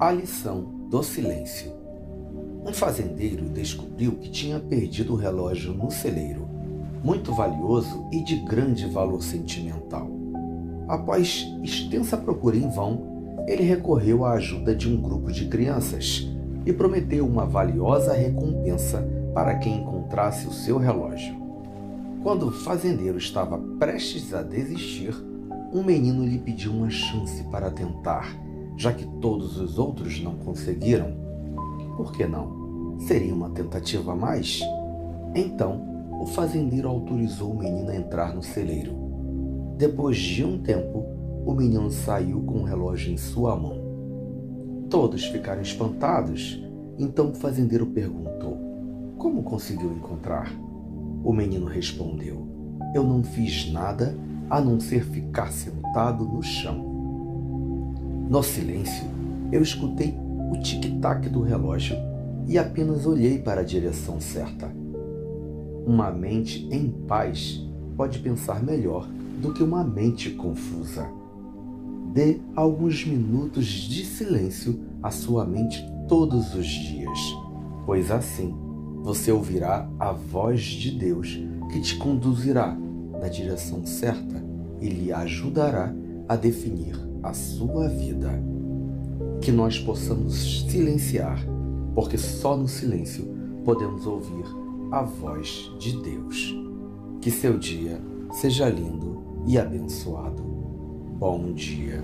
A lição do silêncio. Um fazendeiro descobriu que tinha perdido o relógio no celeiro, muito valioso e de grande valor sentimental. Após extensa procura em vão, ele recorreu à ajuda de um grupo de crianças e prometeu uma valiosa recompensa para quem encontrasse o seu relógio. Quando o fazendeiro estava prestes a desistir, um menino lhe pediu uma chance para tentar já que todos os outros não conseguiram? Por que não? Seria uma tentativa a mais? Então, o fazendeiro autorizou o menino a entrar no celeiro. Depois de um tempo, o menino saiu com o relógio em sua mão. Todos ficaram espantados. Então o fazendeiro perguntou: Como conseguiu encontrar? O menino respondeu: Eu não fiz nada a não ser ficar sentado no chão. No silêncio, eu escutei o tic-tac do relógio e apenas olhei para a direção certa. Uma mente em paz pode pensar melhor do que uma mente confusa. Dê alguns minutos de silêncio à sua mente todos os dias, pois assim você ouvirá a voz de Deus que te conduzirá na direção certa e lhe ajudará a definir a sua vida. Que nós possamos silenciar, porque só no silêncio podemos ouvir a voz de Deus. Que seu dia seja lindo e abençoado. Bom dia.